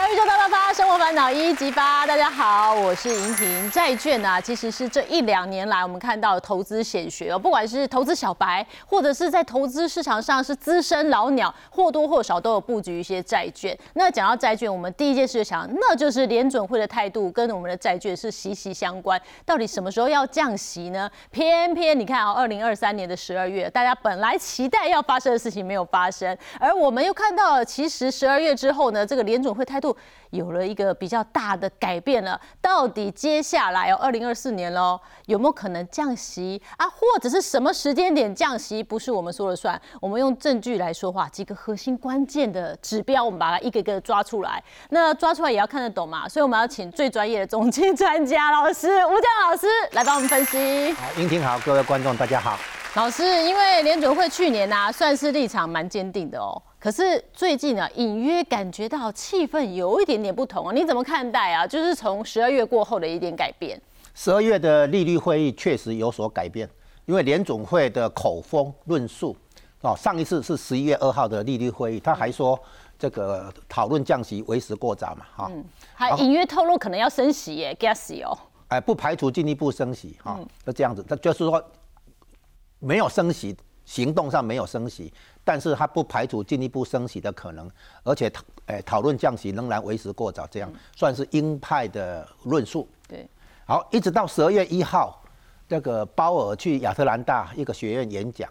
小宇宙大爆发，生活烦恼一一激发。大家好，我是莹婷。债券啊，其实是这一两年来我们看到投资显学哦，不管是投资小白，或者是在投资市场上是资深老鸟，或多或少都有布局一些债券。那讲到债券，我们第一件事就想，那就是联准会的态度跟我们的债券是息息相关。到底什么时候要降息呢？偏偏你看啊，二零二三年的十二月，大家本来期待要发生的事情没有发生，而我们又看到，其实十二月之后呢，这个联准会态度有了一个比较大的改变了。到底接下来哦，二零二四年喽，有没有可能降息啊？或者是什么时间点降息，不是我们说了算？我们用证据来说话，几个核心关键的指标，我们把它一个一个抓出来。那抓出来也要看得懂嘛，所以我们要请最专业的总经专家老师吴江老师来帮我们分析。好，英婷好，各位观众大家好。老师，因为联准会去年呐、啊、算是立场蛮坚定的哦，可是最近啊，隐约感觉到气氛有一点点不同啊。你怎么看待啊？就是从十二月过后的一点改变。十二月的利率会议确实有所改变，因为联总会的口风论述哦，上一次是十一月二号的利率会议，他还说这个讨论降息为时过早嘛，哈、嗯，还隐约透露可能要升息耶 g a s 哦。哎，不排除进一步升息哈，就这样子，他就是说没有升息，行动上没有升息，但是他不排除进一步升息的可能，而且讨诶讨论降息仍然为时过早，这样算是鹰派的论述。对，好，一直到十二月一号，这个鲍尔去亚特兰大一个学院演讲，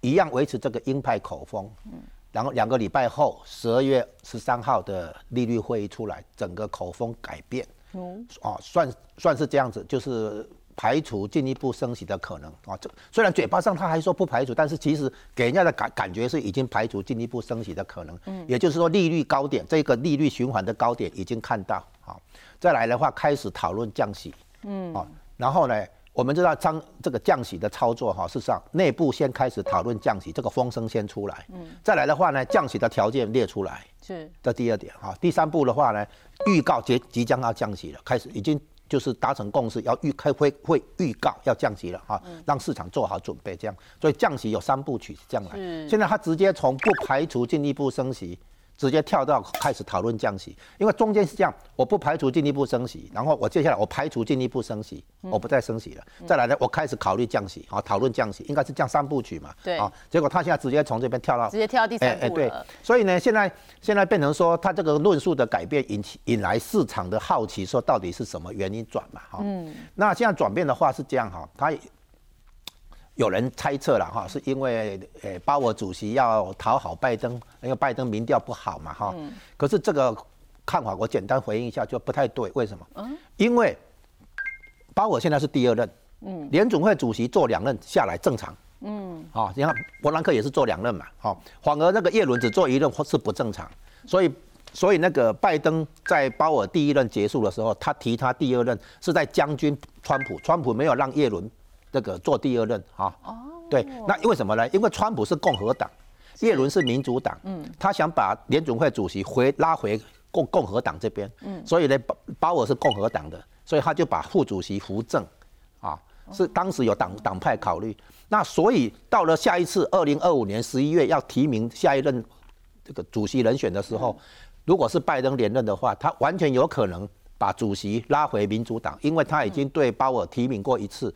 一样维持这个鹰派口风。嗯，然后两个礼拜后，十二月十三号的利率会议出来，整个口风改变。嗯，哦，算算是这样子，就是排除进一步升息的可能啊。这虽然嘴巴上他还说不排除，但是其实给人家的感感觉是已经排除进一步升息的可能。嗯，也就是说利率高点这个利率循环的高点已经看到啊。再来的话，开始讨论降息。嗯，啊，然后呢，我们知道将这个降息的操作哈，事实上内部先开始讨论降息，这个风声先出来。嗯，再来的话呢，降息的条件列出来。是，这第二点哈。第三步的话呢，预告即即将要降息了，开始已经就是达成共识，要预开会会预告要降息了哈，让市场做好准备，这样。所以降息有三部曲这样来。现在他直接从不排除进一步升息。直接跳到开始讨论降息，因为中间是这样，我不排除进一步升息，然后我接下来我排除进一步升息，我不再升息了，再来呢，我开始考虑降息，好，讨论降息，应该是降三部曲嘛，对，啊，结果他现在直接从这边跳到直接跳到第三步、哎哎，对，所以呢，现在现在变成说他这个论述的改变引起引来市场的好奇，说到底是什么原因转嘛，哈，嗯，那现在转变的话是这样哈，他。有人猜测了哈，是因为呃鲍尔主席要讨好拜登，因为拜登民调不好嘛哈。嗯。可是这个看法我简单回应一下就不太对，为什么？嗯。因为鲍尔现在是第二任，嗯，联总会主席做两任下来正常，嗯，好，你看伯南克也是做两任嘛，好，反而那个叶伦只做一任或是不正常，所以所以那个拜登在鲍尔第一任结束的时候，他提他第二任是在将军川普，川普没有让叶伦。这个做第二任啊，哦，对，那为什么呢？因为川普是共和党，叶伦是民主党，嗯，他想把联准会主席回拉回共共和党这边，嗯，所以呢，鲍鲍尔是共和党的，所以他就把副主席扶正，啊，是当时有党党派考虑，那所以到了下一次二零二五年十一月要提名下一任这个主席人选的时候，如果是拜登连任的话，他完全有可能。把主席拉回民主党，因为他已经对鲍尔提名过一次，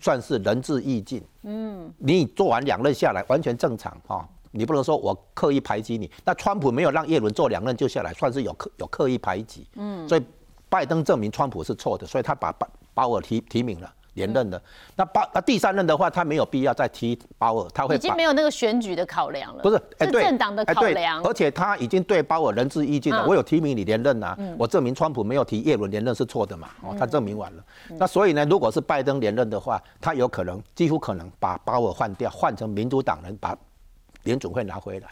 算是仁至义尽。嗯，你做完两任下来完全正常哈，你不能说我刻意排挤你。那川普没有让叶伦做两任就下来，算是有刻有刻意排挤。嗯，所以拜登证明川普是错的，所以他把鲍鲍尔提提名了。连任的。那包那第三任的话，他没有必要再提包尔，他会已经没有那个选举的考量了，不是是政党的考量，而且他已经对鲍尔仁至义尽了。我有提名你连任啊，我证明川普没有提叶伦连任是错的嘛，哦，他证明完了。那所以呢，如果是拜登连任的话，他有可能几乎可能把鲍尔换掉，换成民主党人把联总会拿回来。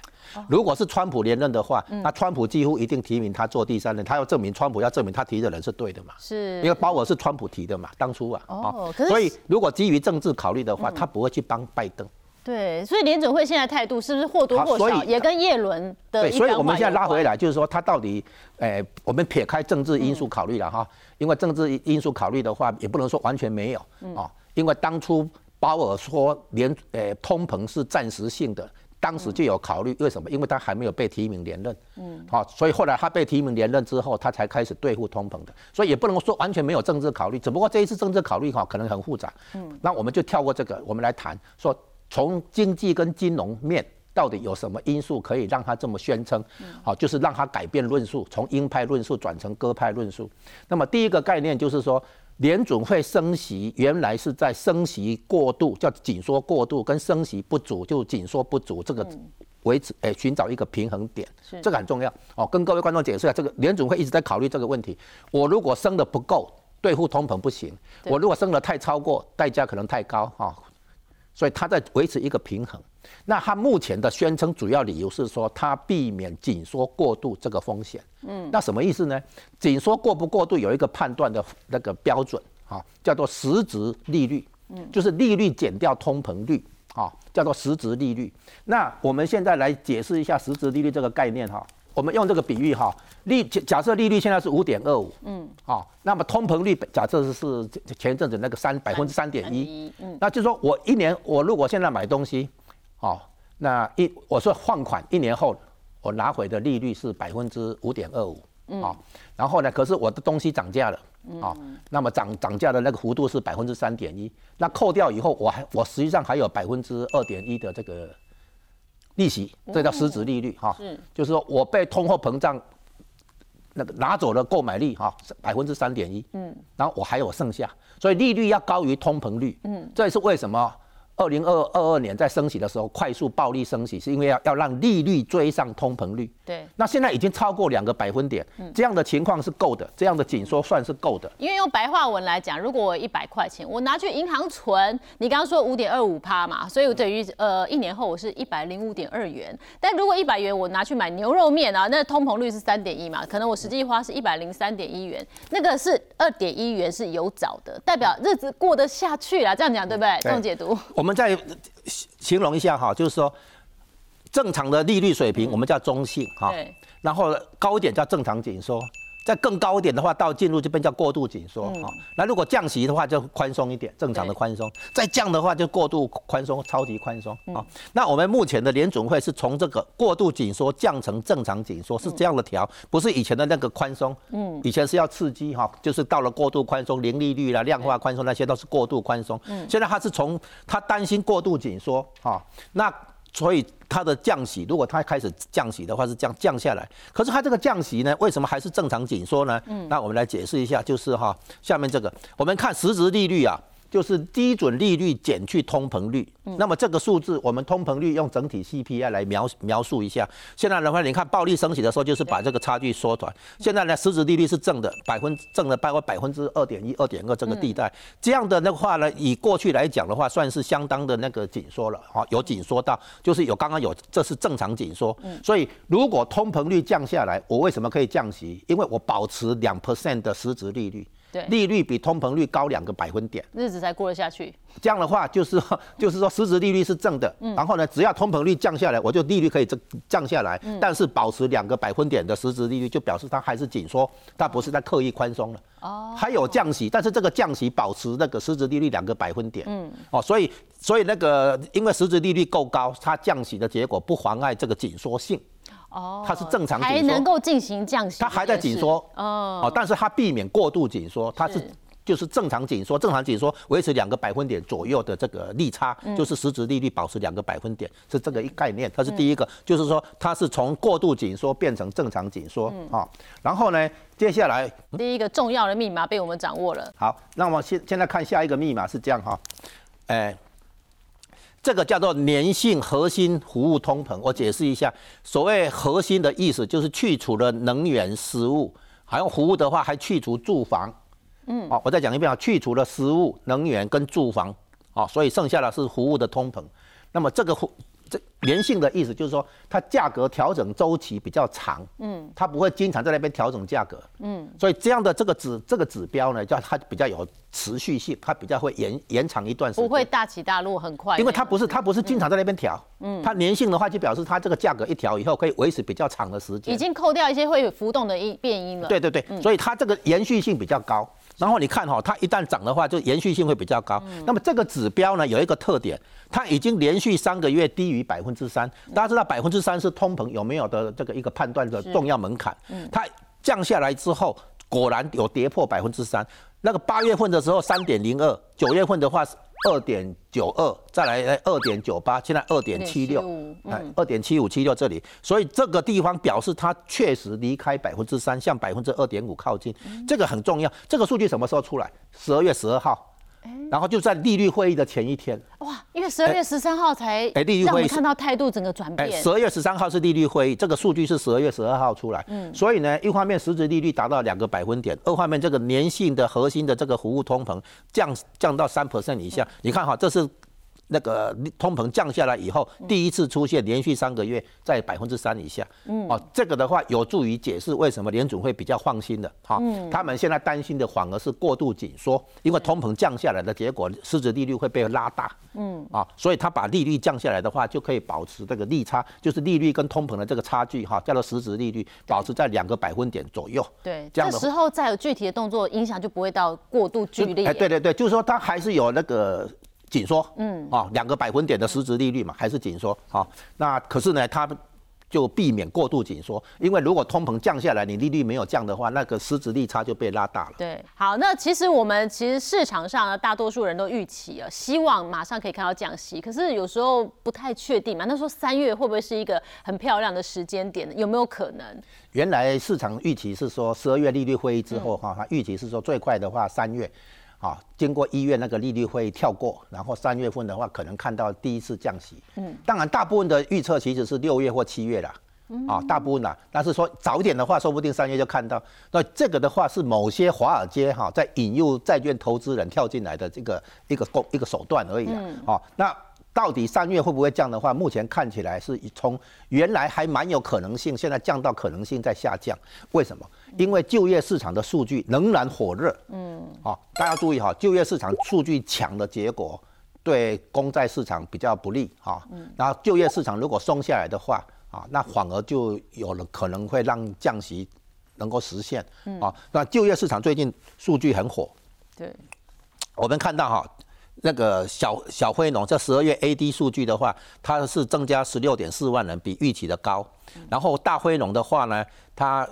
如果是川普连任的话，那川普几乎一定提名他做第三任，他要证明川普要证明他提的人是对的嘛？是，因为鲍尔是川普提的嘛，当初啊，哦，所以如果基于政治考虑的话，他不会去帮拜登。对，所以联准会现在态度是不是或多或少也跟叶伦的？对，所以我们现在拉回来，就是说他到底，诶，我们撇开政治因素考虑了哈，因为政治因素考虑的话，也不能说完全没有啊，因为当初鲍尔说联，诶，通膨是暂时性的。当时就有考虑，为什么？因为他还没有被提名连任，嗯，好，所以后来他被提名连任之后，他才开始对付通膨的，所以也不能说完全没有政治考虑，只不过这一次政治考虑哈可能很复杂，嗯，那我们就跳过这个，我们来谈说从经济跟金融面到底有什么因素可以让他这么宣称，好，就是让他改变论述，从鹰派论述转成鸽派论述。那么第一个概念就是说。联准会升息，原来是在升息过度，叫紧缩过度，跟升息不足就紧缩不足，这个维持哎寻找一个平衡点，这个很重要哦。跟各位观众解释一下，这个联准会一直在考虑这个问题。我如果升的不够，对付通膨不行；我如果升的太超过，代价可能太高哈。所以他在维持一个平衡。那他目前的宣称主要理由是说，他避免紧缩过度这个风险。嗯，那什么意思呢？紧缩过不过度有一个判断的那个标准，哈，叫做实质利率。嗯，就是利率减掉通膨率，啊，叫做实质利率。那我们现在来解释一下实质利率这个概念，哈。我们用这个比喻，哈，利假设利率现在是五点二五，嗯，好，那么通膨率假设是前一阵子那个三百分之三点一，嗯，那就是说我一年我如果现在买东西。哦，那一我说换款一年后，我拿回的利率是百分之五点二五，啊，然后呢，可是我的东西涨价了，啊，那么涨涨价的那个幅度是百分之三点一，那扣掉以后，我还我实际上还有百分之二点一的这个利息，这叫实质利率，哈，是，就是说我被通货膨胀那个拿走了购买力，哈，百分之三点一，嗯，然后我还有剩下，所以利率要高于通膨率，嗯，这也是为什么。二零二二二年在升息的时候，快速暴力升息，是因为要要让利率追上通膨率。对，那现在已经超过两个百分点，这样的情况是够的，这样的紧缩算是够的。因为用白话文来讲，如果我一百块钱，我拿去银行存，你刚刚说五点二五趴嘛，所以我等于呃一年后我是一百零五点二元。但如果一百元我拿去买牛肉面啊，那通膨率是三点一嘛，可能我实际花是一百零三点一元，那个是二点一元是有找的，代表日子过得下去了，这样讲对不对？这种解读。我们再形容一下哈，就是说正常的利率水平，我们叫中性哈，然后高一点叫正常紧缩。再更高一点的话，到进入这边叫过度紧缩啊。那如果降息的话，就宽松一点，正常的宽松。再降的话，就过度宽松，超级宽松啊。那我们目前的联准会是从这个过度紧缩降成正常紧缩，是这样的调，不是以前的那个宽松。嗯，以前是要刺激哈，就是到了过度宽松，零利率啦、量化宽松那些都是过度宽松。嗯，现在他是从他担心过度紧缩哈，那。所以它的降息，如果它开始降息的话，是降降下来。可是它这个降息呢，为什么还是正常紧缩呢？嗯，那我们来解释一下，就是哈，下面这个，我们看实质利率啊。就是基准利率减去通膨率，那么这个数字，我们通膨率用整体 CPI 来描描述一下。现在的话，你看暴力升息的时候，就是把这个差距缩短。现在呢，实质利率是正的，百分正的包括百分之二点一、二点二这个地带。这样的那话呢，以过去来讲的话，算是相当的那个紧缩了，哈，有紧缩到，就是有刚刚有，这是正常紧缩。所以如果通膨率降下来，我为什么可以降息？因为我保持两 percent 的实质利率。利率比通膨率高两个百分点，日子才过得下去。这样的话，就是 就是说，实质利率是正的。嗯。然后呢，只要通膨率降下来，我就利率可以降降下来。嗯。但是保持两个百分点的实质利率，就表示它还是紧缩，它不是在刻意宽松了。哦。还有降息，但是这个降息保持那个实质利率两个百分点。嗯。哦，所以所以那个因为实质利率够高，它降息的结果不妨碍这个紧缩性。哦，它是正常紧缩，还能够进行降息，它还在紧缩。哦，哦，但是它避免过度紧缩，它是就是正常紧缩，正常紧缩维持两个百分点左右的这个利差，就是实质利率保持两个百分点，是这个一概念，它是第一个，就是说它是从过度紧缩变成正常紧缩啊，然后呢，接下来第一个重要的密码被我们掌握了，好，那我现现在看下一个密码是这样哈，哎。这个叫做粘性核心服务通膨，我解释一下。所谓核心的意思，就是去除了能源、食物，还有服务的话，还去除住房。嗯，好，我再讲一遍啊，去除了食物、能源跟住房，好，所以剩下的是服务的通膨。那么这个这粘性的意思就是说，它价格调整周期比较长，嗯，它不会经常在那边调整价格，嗯，所以这样的这个指这个指标呢，叫它比较有持续性，它比较会延延长一段时间，不会大起大落很快，因为它不是它不是经常在那边调，嗯，它粘性的话就表示它这个价格一调以后可以维持比较长的时间，已经扣掉一些会浮动的因变因了，对对对，所以它这个延续性比较高。然后你看哈，它一旦涨的话，就延续性会比较高。那么这个指标呢，有一个特点，它已经连续三个月低于百分之三。大家知道百分之三是通膨有没有的这个一个判断的重要门槛。它降下来之后，果然有跌破百分之三。那个八月份的时候三点零二，九月份的话是二点九二，再来二点九八，现在二点七六，哎，二点七五七六这里，所以这个地方表示它确实离开百分之三，向百分之二点五靠近，这个很重要。这个数据什么时候出来？十二月十二号。然后就在利率会议的前一天，哇，因为十二月十三号才哎利率会议看到态度整个转变。十二月十三号是利率会议，这个数据是十二月十二号出来，嗯，所以呢，一方面实质利率达到两个百分点，二方面这个粘性的核心的这个服务通膨降降到三 percent 以下，你看哈，这是。那个通膨降下来以后，第一次出现连续三个月在百分之三以下，嗯，哦，这个的话有助于解释为什么联总会比较放心的，哈，他们现在担心的反而是过度紧缩，因为通膨降下来的结果，实质利率会被拉大，嗯，啊，所以他把利率降下来的话，就可以保持这个利差，就是利率跟通膨的这个差距，哈，叫做实质利率，保持在两个百分点左右，对，这时候再有具体的动作，影响就不会到过度剧烈，哎，对对对，就是说它还是有那个。紧缩，嗯，啊，两个百分点的实质利率嘛，还是紧缩，好，那可是呢，它就避免过度紧缩，因为如果通膨降下来，你利率没有降的话，那个实质利差就被拉大了。对，好，那其实我们其实市场上呢，大多数人都预期啊，希望马上可以看到降息，可是有时候不太确定嘛。那说三月会不会是一个很漂亮的时间点？有没有可能？原来市场预期是说十二月利率会议之后哈，它预期是说最快的话三月。啊，经过一月那个利率会跳过，然后三月份的话可能看到第一次降息。嗯，当然大部分的预测其实是六月或七月啦。啊，大部分啦，但是说早一点的话，说不定三月就看到。那这个的话是某些华尔街哈在引诱债券投资人跳进来的这个一个工一个手段而已啊。哦，那。到底三月会不会降的话，目前看起来是从原来还蛮有可能性，现在降到可能性在下降。为什么？因为就业市场的数据仍然火热。嗯，好，大家注意哈，就业市场数据强的结果对公债市场比较不利哈。嗯，然后就业市场如果松下来的话啊，那反而就有了可能会让降息能够实现。嗯，啊，那就业市场最近数据很火。对，我们看到哈。那个小小灰农这十二月 AD 数据的话，它是增加十六点四万人，比预期的高。然后大灰农的话呢，它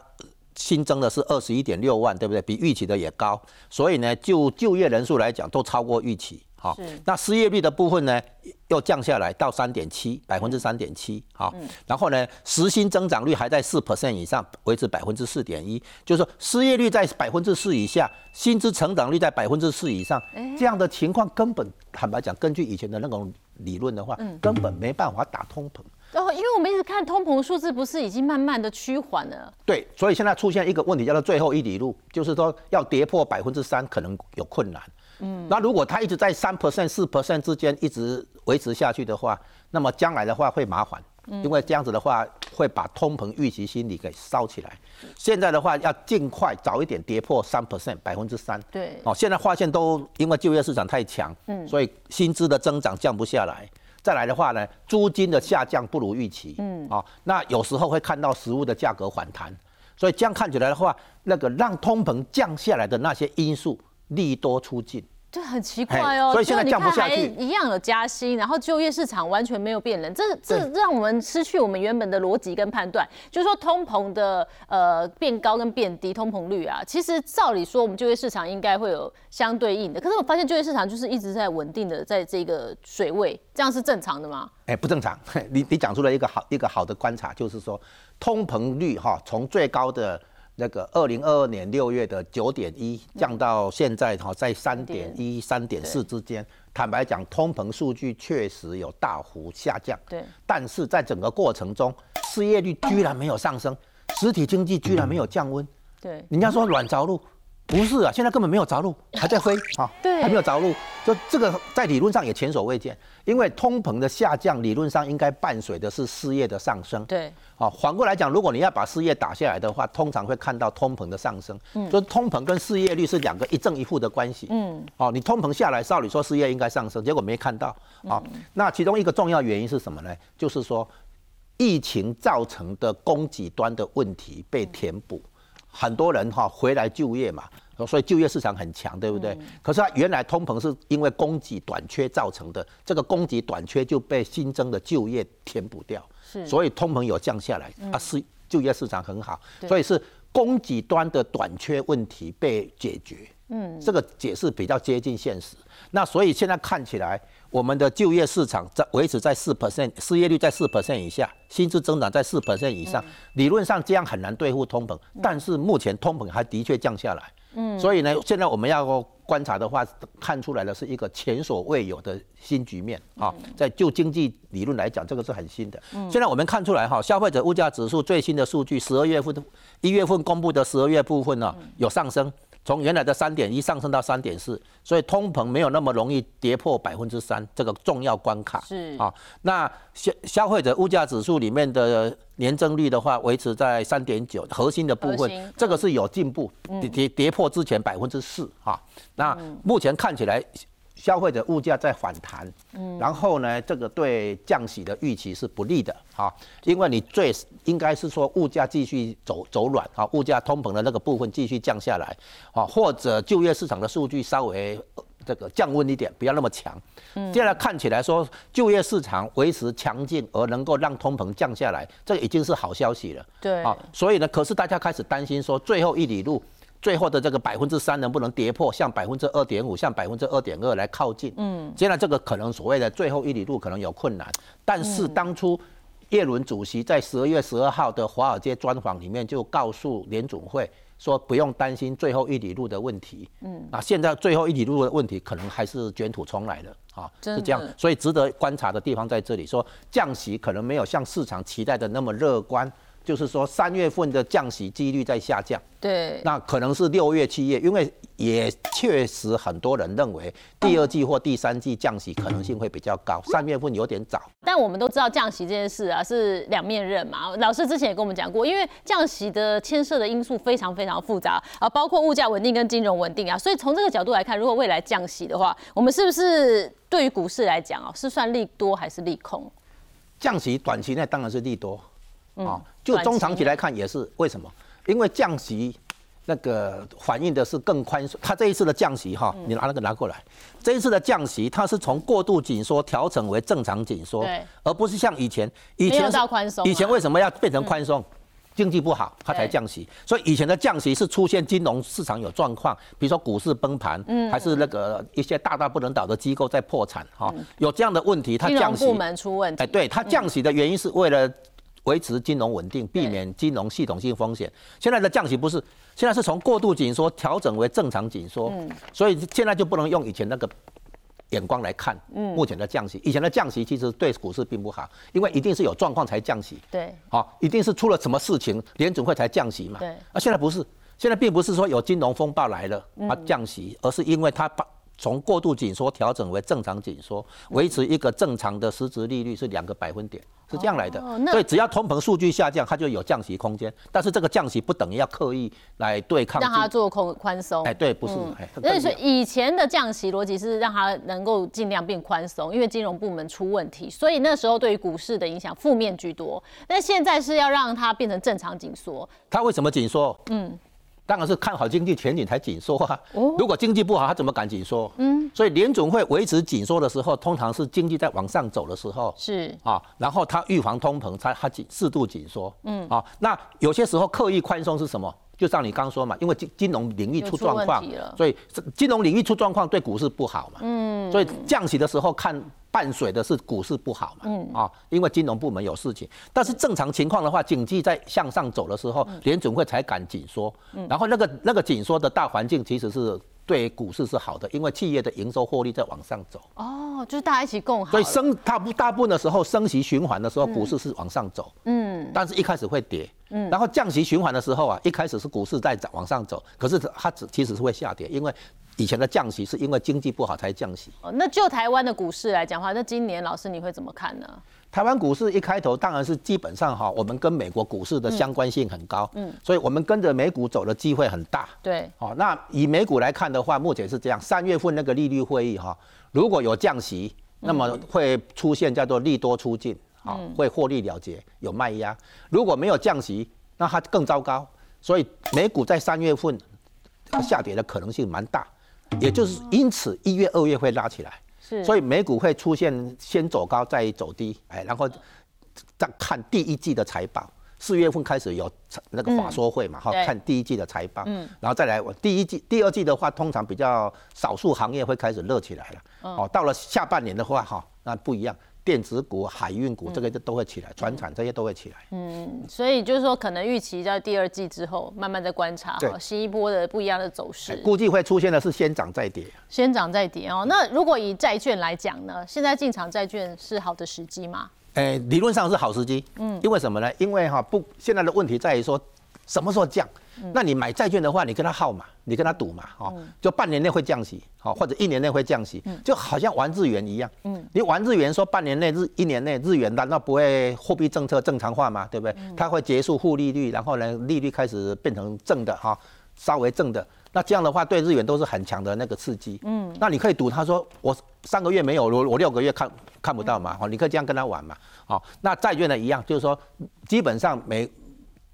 新增的是二十一点六万，对不对？比预期的也高。所以呢，就就业人数来讲，都超过预期。好，那失业率的部分呢，又降下来到三点七，百分之三点七。好，然后呢，实薪增长率还在四 percent 以上，维持百分之四点一，就是说失业率在百分之四以下，薪资成长率在百分之四以上，这样的情况根本坦白讲，根据以前的那种理论的话，根本没办法打通膨。哦，因为我们一直看通膨数字，不是已经慢慢的趋缓了？对，所以现在出现一个问题，叫做最后一里路，就是说要跌破百分之三，可能有困难。嗯，那如果它一直在三 percent、四 percent 之间一直维持下去的话，那么将来的话会麻烦，因为这样子的话会把通膨预期心理给烧起来。现在的话要尽快早一点跌破三 percent，百分之三。对，哦，现在发现都因为就业市场太强，嗯，所以薪资的增长降不下来。再来的话呢，租金的下降不如预期，嗯，哦，那有时候会看到食物的价格反弹，所以这样看起来的话，那个让通膨降下来的那些因素。利多出尽，这很奇怪哦。所以现在降不下去，一样有加薪，然后就业市场完全没有变冷，这这让我们失去我们原本的逻辑跟判断。就是说通膨的呃变高跟变低，通膨率啊，其实照理说我们就业市场应该会有相对应的。可是我发现就业市场就是一直在稳定的在这个水位，这样是正常的吗？哎，不正常。你你讲出了一个好一个好的观察，就是说通膨率哈从最高的。那个二零二二年六月的九点一降到现在哈，在三点一、三点四之间。坦白讲，通膨数据确实有大幅下降。对。但是在整个过程中，失业率居然没有上升，实体经济居然没有降温。对。人家说软着陆。不是啊，现在根本没有着陆，还在飞 啊，对，还没有着陆，就这个在理论上也前所未见。因为通膨的下降，理论上应该伴随的是失业的上升。对，啊，反过来讲，如果你要把失业打下来的话，通常会看到通膨的上升。嗯，就通膨跟失业率是两个一正一负的关系。嗯，哦，你通膨下来，照理说失业应该上升，结果没看到。啊，那其中一个重要原因是什么呢？就是说，疫情造成的供给端的问题被填补。很多人哈回来就业嘛，所以就业市场很强，对不对？可是它原来通膨是因为供给短缺造成的，这个供给短缺就被新增的就业填补掉，是所以通膨有降下来，啊是就业市场很好，所以是供给端的短缺问题被解决。嗯，这个解释比较接近现实。那所以现在看起来，我们的就业市场在维持在四 percent，失业率在四 percent 以下，薪资增长在四 percent 以上，理论上这样很难对付通膨。但是目前通膨还的确降下来。嗯，所以呢，现在我们要观察的话，看出来的是一个前所未有的新局面啊。在就经济理论来讲，这个是很新的。现在我们看出来哈，消费者物价指数最新的数据，十二月份、一月份公布的十二月部分呢，有上升。从原来的三点一上升到三点四，所以通膨没有那么容易跌破百分之三这个重要关卡。是啊，那消消费者物价指数里面的年增率的话，维持在三点九，核心的部分，这个是有进步，跌跌跌破之前百分之四啊。那目前看起来。消费者物价在反弹，嗯，然后呢，这个对降息的预期是不利的，哈，因为你最应该是说物价继续走走软，哈，物价通膨的那个部分继续降下来，啊，或者就业市场的数据稍微这个降温一点，不要那么强，嗯，接下来看起来说就业市场维持强劲，而能够让通膨降下来，这已经是好消息了，对，啊，所以呢，可是大家开始担心说最后一里路。最后的这个百分之三能不能跌破，向百分之二点五、向百分之二点二来靠近？嗯，现在这个可能所谓的最后一里路可能有困难，但是当初叶伦主席在十二月十二号的华尔街专访里面就告诉联总会说，不用担心最后一里路的问题。嗯，啊，现在最后一里路的问题可能还是卷土重来的啊，是这样，所以值得观察的地方在这里，说降息可能没有像市场期待的那么乐观。就是说，三月份的降息几率在下降，对，那可能是六月、七月，因为也确实很多人认为第二季或第三季降息可能性会比较高，三月份有点早。但我们都知道降息这件事啊是两面刃嘛，老师之前也跟我们讲过，因为降息的牵涉的因素非常非常复杂啊，包括物价稳定跟金融稳定啊，所以从这个角度来看，如果未来降息的话，我们是不是对于股市来讲啊，是算利多还是利空？降息短期内当然是利多。啊，就中长期来看也是为什么？因为降息那个反映的是更宽松。它这一次的降息哈，你拿那个拿过来，这一次的降息它是从过度紧缩调整为正常紧缩，而不是像以前以前到宽松。以前为什么要变成宽松？经济不好，它才降息。所以以前的降息是出现金融市场有状况，比如说股市崩盘，还是那个一些大大不能倒的机构在破产哈，有这样的问题，它降息。部门出问题。哎，对，它降息的原因是为了。维持金融稳定，避免金融系统性风险。现在的降息不是，现在是从过度紧缩调整为正常紧缩，所以现在就不能用以前那个眼光来看目前的降息。以前的降息其实对股市并不好，因为一定是有状况才降息。对，好，一定是出了什么事情，联准会才降息嘛。对，啊，现在不是，现在并不是说有金融风暴来了它降息，而是因为它把。从过度紧缩调整为正常紧缩，维持一个正常的实质利率是两个百分点，是这样来的。所以只要通膨数据下降，它就有降息空间。但是这个降息不等于要刻意来对抗，让它做空宽松。哎，对，不是。那是以前的降息逻辑是让它能够尽量变宽松，因为金融部门出问题，所以那时候对于股市的影响负面居多。那现在是要让它变成正常紧缩。它为什么紧缩？嗯。当然是看好经济前景才紧缩啊！如果经济不好，他怎么敢紧缩？嗯，所以联总会维持紧缩的时候，通常是经济在往上走的时候。是啊，然后他预防通膨，才他紧适度紧缩。嗯啊，那有些时候刻意宽松是什么？就像你刚说嘛，因为金金融领域出状况，所以金融领域出状况对股市不好嘛。嗯，所以降息的时候看。伴随的是股市不好嘛？嗯啊，因为金融部门有事情。但是正常情况的话，经济在向上走的时候，联准会才敢紧缩。嗯，然后那个那个紧缩的大环境其实是对股市是好的，因为企业的营收获利在往上走。哦，就是大家一起共好。所以升大部大部分的时候升息循环的时候，股市是往上走。嗯，但是一开始会跌。嗯，然后降息循环的时候啊，一开始是股市在往上走，可是它只其实是会下跌，因为。以前的降息是因为经济不好才降息。哦，那就台湾的股市来讲话，那今年老师你会怎么看呢？台湾股市一开头当然是基本上哈，我们跟美国股市的相关性很高，嗯，所以我们跟着美股走的机会很大。对，哦，那以美股来看的话，目前是这样，三月份那个利率会议哈，如果有降息，那么会出现叫做利多出尽，啊，会获利了结，有卖压；如果没有降息，那它更糟糕。所以美股在三月份。下跌的可能性蛮大，也就是因此一月、二月会拉起来，是，所以美股会出现先走高再走低，哎，然后再看第一季的财报。四月份开始有那个法说会嘛，哈，看第一季的财报，嗯，然后再来我第一季、第二季的话，通常比较少数行业会开始热起来了，哦，到了下半年的话，哈，那不一样，电子股、海运股这个都会起来，船产这些都会起来，嗯，所以就是说，可能预期在第二季之后，慢慢的观察，哈，新一波的不一样的走势，估计会出现的是先涨再跌，先涨再跌哦。那如果以债券来讲呢，现在进场债券是好的时机吗？诶，理论上是好时机，嗯，因为什么呢？因为哈不，现在的问题在于说，什么时候降？那你买债券的话，你跟他耗嘛，你跟他赌嘛，哦，就半年内会降息，好，或者一年内会降息，就好像玩日元一样，嗯，你玩日元说半年内日一年内日元难道不会货币政策正常化吗？对不对？它会结束负利率，然后呢利率开始变成正的哈，稍微正的。那这样的话，对日元都是很强的那个刺激。嗯，那你可以赌，他说我三个月没有，我我六个月看看不到嘛。好，你可以这样跟他玩嘛。好，那债券呢一样，就是说基本上每。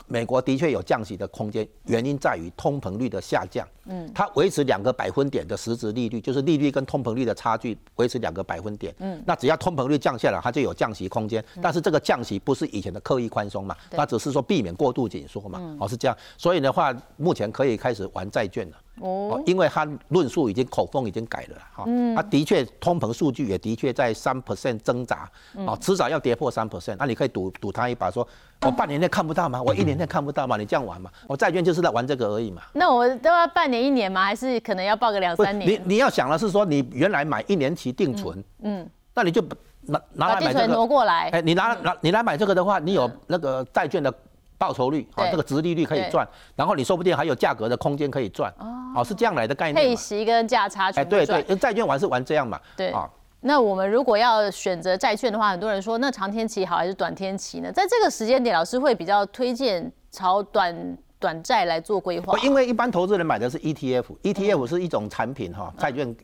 美国的确有降息的空间，原因在于通膨率的下降。嗯，它维持两个百分点的实质利率，就是利率跟通膨率的差距维持两个百分点。嗯，那只要通膨率降下来，它就有降息空间。但是这个降息不是以前的刻意宽松嘛？它只是说避免过度紧缩嘛？哦，是这样。所以的话，目前可以开始玩债券了。哦，因为它论述已经口风已经改了哈，它的确通膨数据也的确在三 percent 挣扎，哦，迟早要跌破三 percent，那你可以赌赌它一把，说我半年内看不到吗？我一年内看不到吗？你这样玩嘛？我债券就是在玩这个而已嘛。那我都要半年一年吗？还是可能要报个两三年？你你要想的是说，你原来买一年期定存，嗯，那你就拿拿来买这个挪过来，哎，你拿拿你来买这个的话，你有那个债券的。报酬率啊，这个值利率可以赚，然后你说不定还有价格的空间可以赚，哦，是这样来的概念。配息跟价差哎，对对，债券玩是玩这样嘛。对啊，那我们如果要选择债券的话，很多人说那长天期好还是短天期呢？在这个时间点，老师会比较推荐朝短短债来做规划。因为一般投资人买的是 ETF，ETF 是一种产品哈，债券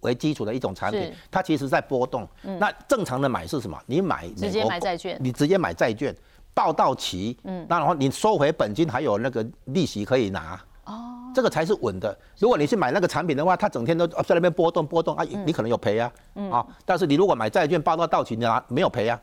为基础的一种产品，它其实在波动。那正常的买是什么？你买直接买债券，你直接买债券。报到期，嗯，那然后你收回本金，还有那个利息可以拿，哦，这个才是稳的。如果你去买那个产品的话，它整天都在那边波动波动啊，你可能有赔啊，嗯。啊，但是你如果买债券报到到期，你拿没有赔啊，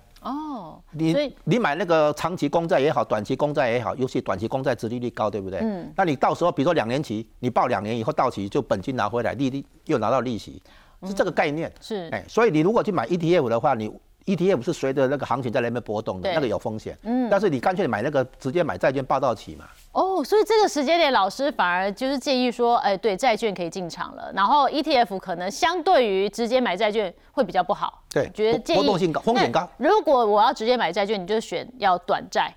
哦，你你买那个长期公债也好，短期公债也好，尤其短期公债殖利率高，对不对？嗯，那你到时候比如说两年期，你报两年以后到期就本金拿回来，利率又拿到利息，是这个概念，是，哎，所以你如果去买 ETF 的话，你。ETF 是随着那个行情在那边波动的，那个有风险。嗯，但是你干脆买那个直接买债券报到期嘛。哦，所以这个时间点，老师反而就是建议说，哎，对，债券可以进场了。然后 ETF 可能相对于直接买债券会比较不好。对，觉得波动性高，风险高。如果我要直接买债券，你就选要短债。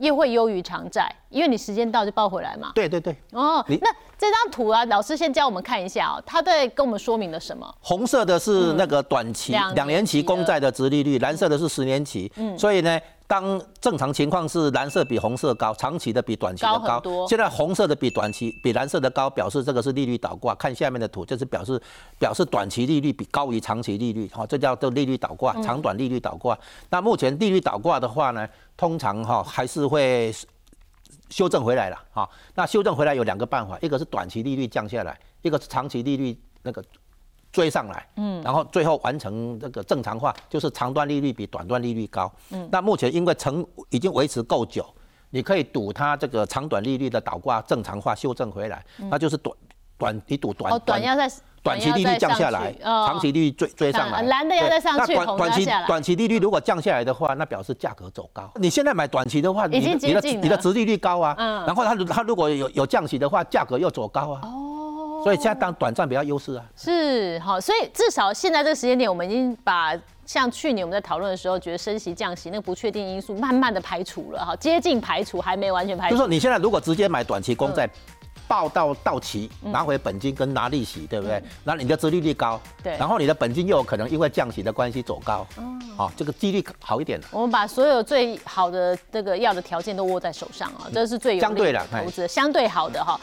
又会优于长债，因为你时间到就报回来嘛。对对对。哦，那这张图啊，老师先教我们看一下哦，他在跟我们说明了什么？红色的是那个短期两年期公债的殖利率，蓝色的是十年期。嗯。所以呢，当正常情况是蓝色比红色高，长期的比短期的高。高现在红色的比短期比蓝色的高，表示这个是利率倒挂。看下面的图，就是表示表示短期利率比高于长期利率，哈，这叫做利率倒挂，长短利率倒挂。那目前利率倒挂的话呢，通常哈还是会。修正回来了，哈，那修正回来有两个办法，一个是短期利率降下来，一个是长期利率那个追上来，嗯，然后最后完成这个正常化，就是长端利率比短端利率高，嗯，那目前因为成已经维持够久，你可以赌它这个长短利率的倒挂正常化修正回来，那就是短短你赌短短要在。短期利率降下来，长期利率追追上来，蓝的要再上去，短短期短期利率如果降下来的话，那表示价格走高。你现在买短期的话，你你的你的值利率高啊，然后它它如果有有降息的话，价格又走高啊。哦，所以现在当短暂比较优势啊。是好，所以至少现在这个时间点，我们已经把像去年我们在讨论的时候，觉得升息降息那个不确定因素慢慢的排除了哈，接近排除，还没完全排除。就说你现在如果直接买短期公债。报到到期拿回本金跟拿利息，对不对？那你的折利率高，对，然后你的本金又有可能因为降息的关系走高，嗯，好，这个几率好一点我们把所有最好的这个要的条件都握在手上啊，这是最有相对的投资相对好的哈。